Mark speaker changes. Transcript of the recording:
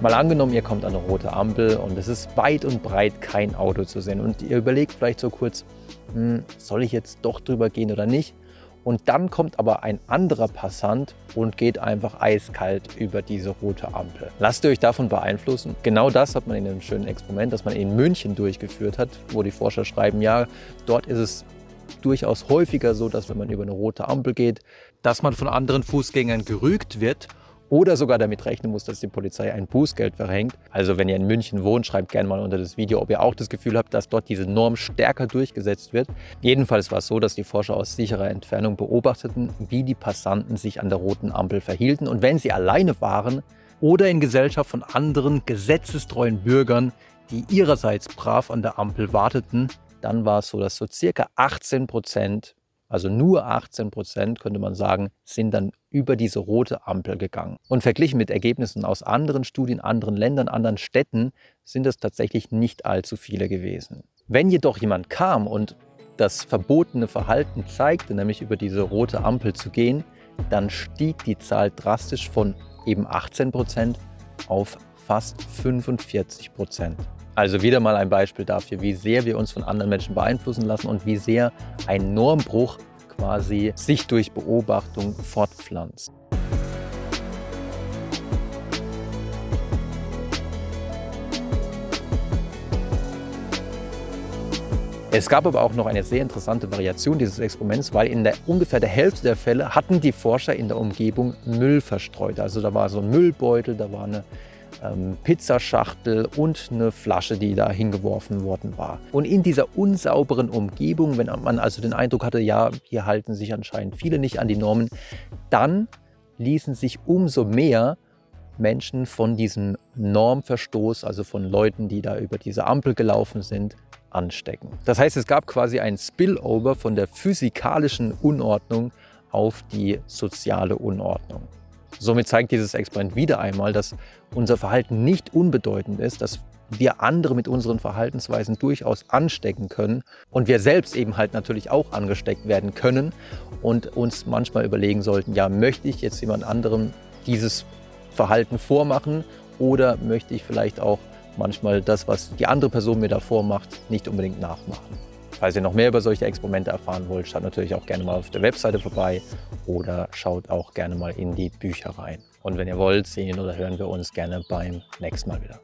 Speaker 1: Mal angenommen, ihr kommt an eine rote Ampel und es ist weit und breit kein Auto zu sehen und ihr überlegt vielleicht so kurz, hm, soll ich jetzt doch drüber gehen oder nicht? Und dann kommt aber ein anderer Passant und geht einfach eiskalt über diese rote Ampel. Lasst ihr euch davon beeinflussen? Genau das hat man in einem schönen Experiment, das man in München durchgeführt hat, wo die Forscher schreiben, ja, dort ist es durchaus häufiger so, dass wenn man über eine rote Ampel geht, dass man von anderen Fußgängern gerügt wird oder sogar damit rechnen muss, dass die Polizei ein Bußgeld verhängt. Also wenn ihr in München wohnt, schreibt gerne mal unter das Video, ob ihr auch das Gefühl habt, dass dort diese Norm stärker durchgesetzt wird. Jedenfalls war es so, dass die Forscher aus sicherer Entfernung beobachteten, wie die Passanten sich an der roten Ampel verhielten. Und wenn sie alleine waren oder in Gesellschaft von anderen gesetzestreuen Bürgern, die ihrerseits brav an der Ampel warteten, dann war es so, dass so circa 18 Prozent also nur 18 Prozent, könnte man sagen, sind dann über diese rote Ampel gegangen. Und verglichen mit Ergebnissen aus anderen Studien, anderen Ländern, anderen Städten, sind es tatsächlich nicht allzu viele gewesen. Wenn jedoch jemand kam und das verbotene Verhalten zeigte, nämlich über diese rote Ampel zu gehen, dann stieg die Zahl drastisch von eben 18 Prozent auf fast 45 Prozent. Also wieder mal ein Beispiel dafür, wie sehr wir uns von anderen Menschen beeinflussen lassen und wie sehr ein Normbruch quasi sich durch Beobachtung fortpflanzt. Es gab aber auch noch eine sehr interessante Variation dieses Experiments, weil in der ungefähr der Hälfte der Fälle hatten die Forscher in der Umgebung Müll verstreut. Also da war so ein Müllbeutel, da war eine ähm, Pizzaschachtel und eine Flasche, die da hingeworfen worden war. Und in dieser unsauberen Umgebung, wenn man also den Eindruck hatte, ja, hier halten sich anscheinend viele nicht an die Normen, dann ließen sich umso mehr Menschen von diesem Normverstoß, also von Leuten, die da über diese Ampel gelaufen sind, anstecken. Das heißt, es gab quasi ein Spillover von der physikalischen Unordnung auf die soziale Unordnung. Somit zeigt dieses Experiment wieder einmal, dass unser Verhalten nicht unbedeutend ist, dass wir andere mit unseren Verhaltensweisen durchaus anstecken können und wir selbst eben halt natürlich auch angesteckt werden können und uns manchmal überlegen sollten, ja, möchte ich jetzt jemand anderem dieses Verhalten vormachen oder möchte ich vielleicht auch manchmal das, was die andere Person mir da vormacht, nicht unbedingt nachmachen. Falls ihr noch mehr über solche Experimente erfahren wollt, schaut natürlich auch gerne mal auf der Webseite vorbei oder schaut auch gerne mal in die Bücher rein. Und wenn ihr wollt, sehen oder hören wir uns gerne beim nächsten Mal wieder.